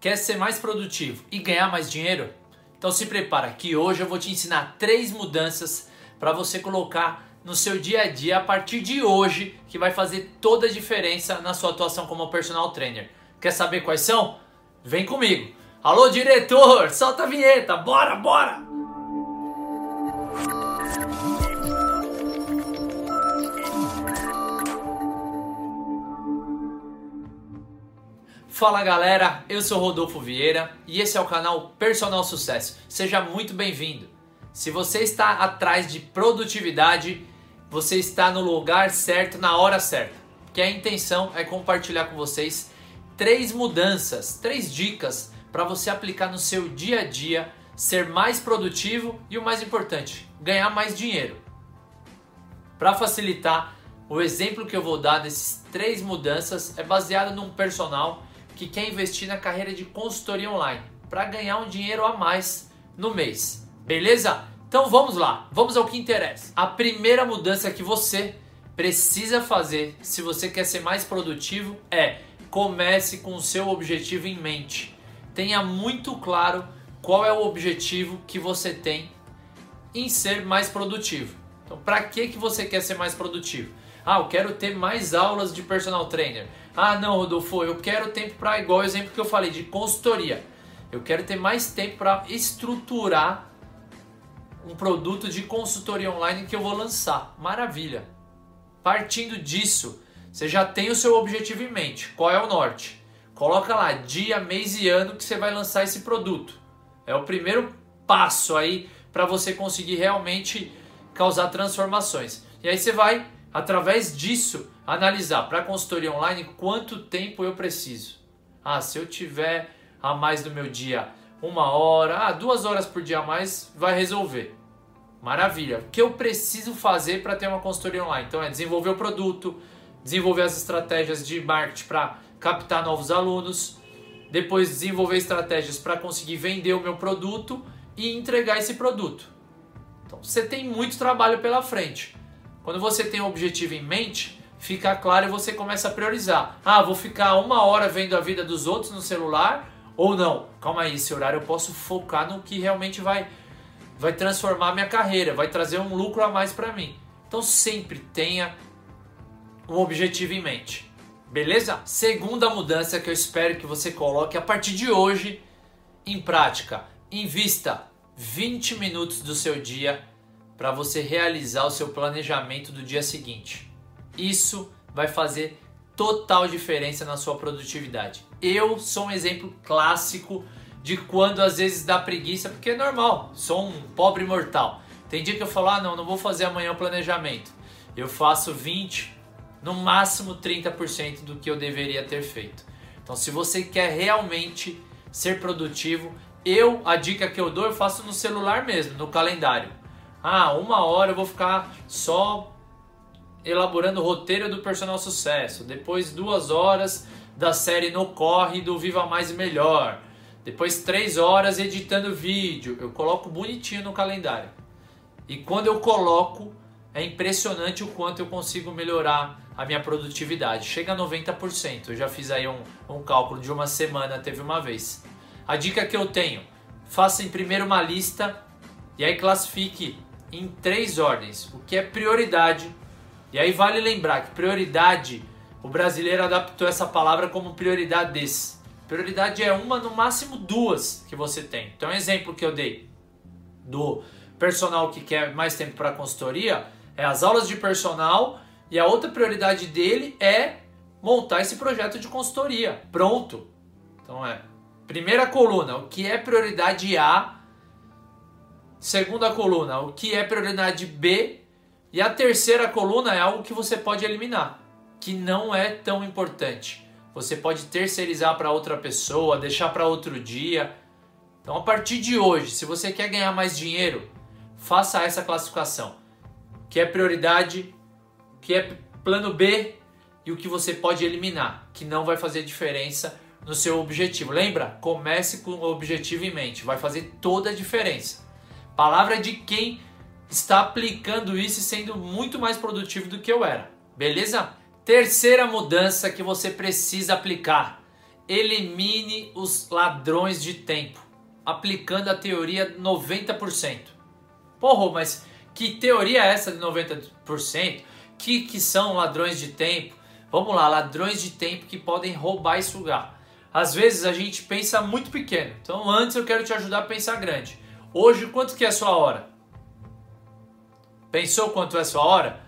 Quer ser mais produtivo e ganhar mais dinheiro? Então se prepara que hoje eu vou te ensinar três mudanças para você colocar no seu dia a dia a partir de hoje que vai fazer toda a diferença na sua atuação como personal trainer. Quer saber quais são? Vem comigo. Alô diretor, solta a vinheta, bora, bora! Fala galera, eu sou Rodolfo Vieira e esse é o canal Personal Sucesso. Seja muito bem-vindo. Se você está atrás de produtividade, você está no lugar certo na hora certa. Que a intenção é compartilhar com vocês três mudanças, três dicas para você aplicar no seu dia a dia, ser mais produtivo e o mais importante, ganhar mais dinheiro. Para facilitar, o exemplo que eu vou dar desses três mudanças é baseado num personal que quer investir na carreira de consultoria online para ganhar um dinheiro a mais no mês. Beleza? Então vamos lá, vamos ao que interessa. A primeira mudança que você precisa fazer se você quer ser mais produtivo é comece com o seu objetivo em mente. Tenha muito claro qual é o objetivo que você tem em ser mais produtivo. Então, para que que você quer ser mais produtivo? Ah, eu quero ter mais aulas de personal trainer. Ah, não, Rodolfo, eu quero tempo para, igual o exemplo que eu falei, de consultoria. Eu quero ter mais tempo para estruturar um produto de consultoria online que eu vou lançar. Maravilha. Partindo disso, você já tem o seu objetivo em mente. Qual é o norte? Coloca lá dia, mês e ano que você vai lançar esse produto. É o primeiro passo aí para você conseguir realmente causar transformações. E aí você vai através disso, analisar para a consultoria online quanto tempo eu preciso. Ah, se eu tiver a mais do meu dia uma hora, ah, duas horas por dia a mais, vai resolver. Maravilha. O que eu preciso fazer para ter uma consultoria online? Então é desenvolver o produto, desenvolver as estratégias de marketing para captar novos alunos, depois desenvolver estratégias para conseguir vender o meu produto e entregar esse produto. Então você tem muito trabalho pela frente. Quando você tem um objetivo em mente, fica claro e você começa a priorizar. Ah, vou ficar uma hora vendo a vida dos outros no celular ou não? Calma aí, esse horário eu posso focar no que realmente vai vai transformar minha carreira, vai trazer um lucro a mais para mim. Então sempre tenha um objetivo em mente. Beleza? Segunda mudança que eu espero que você coloque a partir de hoje em prática. Invista 20 minutos do seu dia para você realizar o seu planejamento do dia seguinte. Isso vai fazer total diferença na sua produtividade. Eu sou um exemplo clássico de quando às vezes dá preguiça, porque é normal, sou um pobre mortal. Tem dia que eu falo, ah, não, não vou fazer amanhã o planejamento. Eu faço 20, no máximo 30% do que eu deveria ter feito. Então, se você quer realmente ser produtivo, eu, a dica que eu dou, eu faço no celular mesmo, no calendário. Ah, uma hora eu vou ficar só elaborando o roteiro do personal sucesso. Depois duas horas da série No Corre do Viva Mais e Melhor. Depois três horas editando vídeo. Eu coloco bonitinho no calendário. E quando eu coloco, é impressionante o quanto eu consigo melhorar a minha produtividade. Chega a 90%. Eu já fiz aí um, um cálculo de uma semana, teve uma vez. A dica que eu tenho: faça em primeiro uma lista e aí classifique em três ordens, o que é prioridade. E aí vale lembrar que prioridade, o brasileiro adaptou essa palavra como prioridades. Prioridade é uma, no máximo duas que você tem. Então, um exemplo que eu dei do personal que quer mais tempo para consultoria é as aulas de personal e a outra prioridade dele é montar esse projeto de consultoria. Pronto. Então é primeira coluna, o que é prioridade A Segunda coluna, o que é prioridade B. E a terceira coluna é algo que você pode eliminar, que não é tão importante. Você pode terceirizar para outra pessoa, deixar para outro dia. Então, a partir de hoje, se você quer ganhar mais dinheiro, faça essa classificação. O que é prioridade, o que é plano B e o que você pode eliminar, que não vai fazer diferença no seu objetivo. Lembra? Comece com o objetivo em mente, vai fazer toda a diferença. Palavra de quem está aplicando isso e sendo muito mais produtivo do que eu era. Beleza? Terceira mudança que você precisa aplicar: elimine os ladrões de tempo, aplicando a teoria 90%. Porra, mas que teoria é essa de 90%? Que, que são ladrões de tempo? Vamos lá, ladrões de tempo que podem roubar e sugar. Às vezes a gente pensa muito pequeno. Então antes eu quero te ajudar a pensar grande. Hoje, quanto que é a sua hora? Pensou quanto é a sua hora?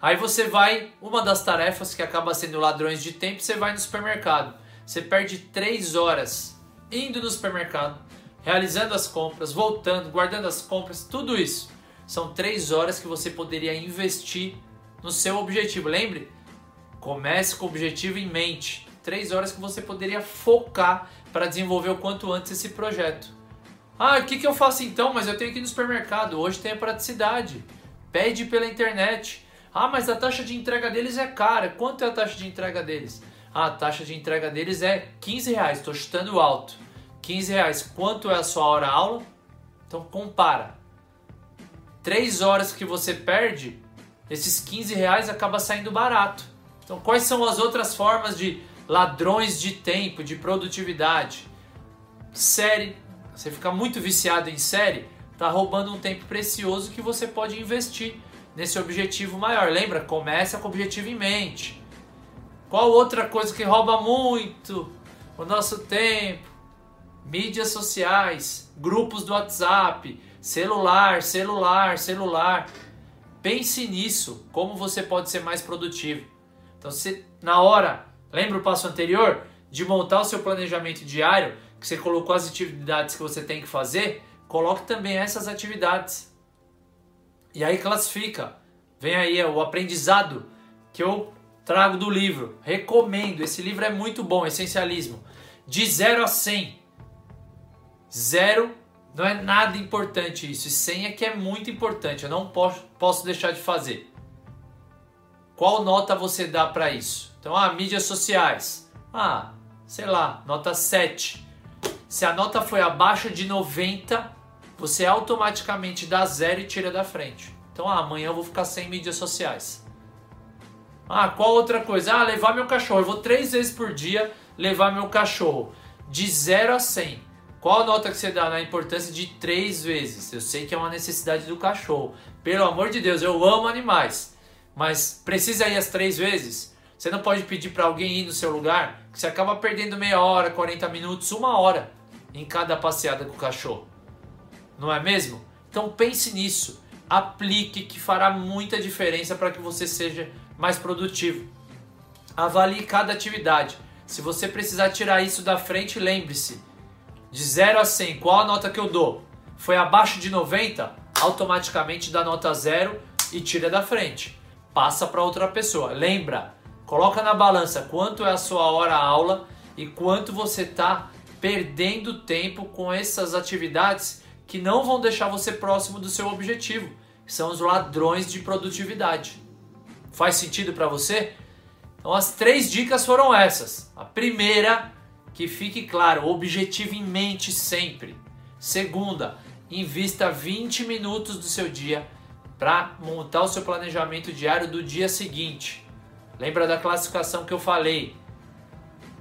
Aí você vai, uma das tarefas que acaba sendo ladrões de tempo, você vai no supermercado. Você perde 3 horas indo no supermercado, realizando as compras, voltando, guardando as compras, tudo isso. São 3 horas que você poderia investir no seu objetivo. Lembre, comece com o objetivo em mente. 3 horas que você poderia focar para desenvolver o quanto antes esse projeto. Ah, o que, que eu faço então? Mas eu tenho que ir no supermercado. Hoje tem a praticidade. Pede pela internet. Ah, mas a taxa de entrega deles é cara. Quanto é a taxa de entrega deles? Ah, a taxa de entrega deles é 15 reais. Estou chutando alto. 15 reais. Quanto é a sua hora aula? Então compara. 3 horas que você perde, esses 15 reais acaba saindo barato. Então quais são as outras formas de ladrões de tempo, de produtividade? Série. Você fica muito viciado em série, tá roubando um tempo precioso que você pode investir nesse objetivo maior. Lembra? Começa com o objetivo em mente. Qual outra coisa que rouba muito o nosso tempo? Mídias sociais, grupos do WhatsApp, celular, celular, celular. Pense nisso, como você pode ser mais produtivo. Então, se na hora, lembra o passo anterior de montar o seu planejamento diário, que você colocou as atividades que você tem que fazer, coloque também essas atividades e aí classifica. Vem aí o aprendizado que eu trago do livro. Recomendo. Esse livro é muito bom, Essencialismo. De 0 a 100. Zero não é nada importante isso. E 100 é que é muito importante. Eu não posso, posso deixar de fazer. Qual nota você dá para isso? Então, ah, mídias sociais. Ah, sei lá, nota 7. Se a nota foi abaixo de 90, você automaticamente dá zero e tira da frente. Então, ah, amanhã eu vou ficar sem mídias sociais. Ah, qual outra coisa? Ah, levar meu cachorro. Eu vou três vezes por dia levar meu cachorro. De 0 a 100. Qual a nota que você dá na importância de três vezes? Eu sei que é uma necessidade do cachorro. Pelo amor de Deus, eu amo animais. Mas precisa ir as três vezes? Você não pode pedir para alguém ir no seu lugar, que você acaba perdendo meia hora, 40 minutos, uma hora em cada passeada com o cachorro não é mesmo? Então pense nisso, aplique que fará muita diferença para que você seja mais produtivo. Avalie cada atividade. Se você precisar tirar isso da frente, lembre-se: de 0 a 100, qual a nota que eu dou? Foi abaixo de 90? Automaticamente dá nota 0 e tira da frente. Passa para outra pessoa. Lembra, coloca na balança quanto é a sua hora aula e quanto você está perdendo tempo com essas atividades que não vão deixar você próximo do seu objetivo, são os ladrões de produtividade. Faz sentido para você? Então as três dicas foram essas. A primeira, que fique claro, objetivo em mente sempre. Segunda, invista 20 minutos do seu dia para montar o seu planejamento diário do dia seguinte. Lembra da classificação que eu falei?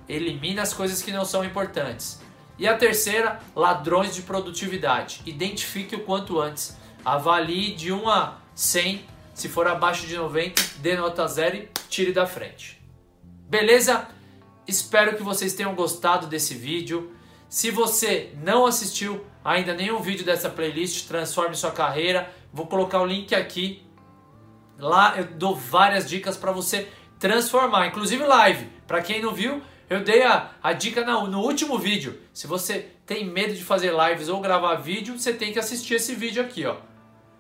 Elimina as coisas que não são importantes. E a terceira, ladrões de produtividade. Identifique o quanto antes. Avalie de 1 a 100. Se for abaixo de 90, dê nota zero e tire da frente. Beleza? Espero que vocês tenham gostado desse vídeo. Se você não assistiu ainda nenhum vídeo dessa playlist, Transforme Sua Carreira, vou colocar o link aqui. Lá eu dou várias dicas para você transformar, inclusive live. Para quem não viu, eu dei a, a dica no, último vídeo. Se você tem medo de fazer lives ou gravar vídeo, você tem que assistir esse vídeo aqui, ó.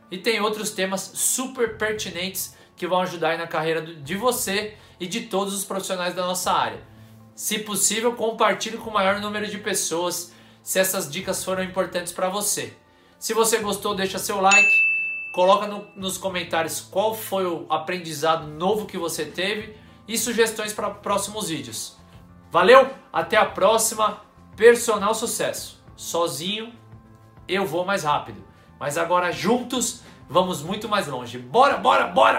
E tem outros temas super pertinentes que vão ajudar na carreira de você e de todos os profissionais da nossa área. Se possível, compartilhe com o maior número de pessoas se essas dicas foram importantes para você. Se você gostou, deixa seu like, coloca no, nos comentários qual foi o aprendizado novo que você teve e sugestões para próximos vídeos. Valeu, até a próxima. Personal sucesso. Sozinho eu vou mais rápido, mas agora juntos vamos muito mais longe. Bora, bora, bora!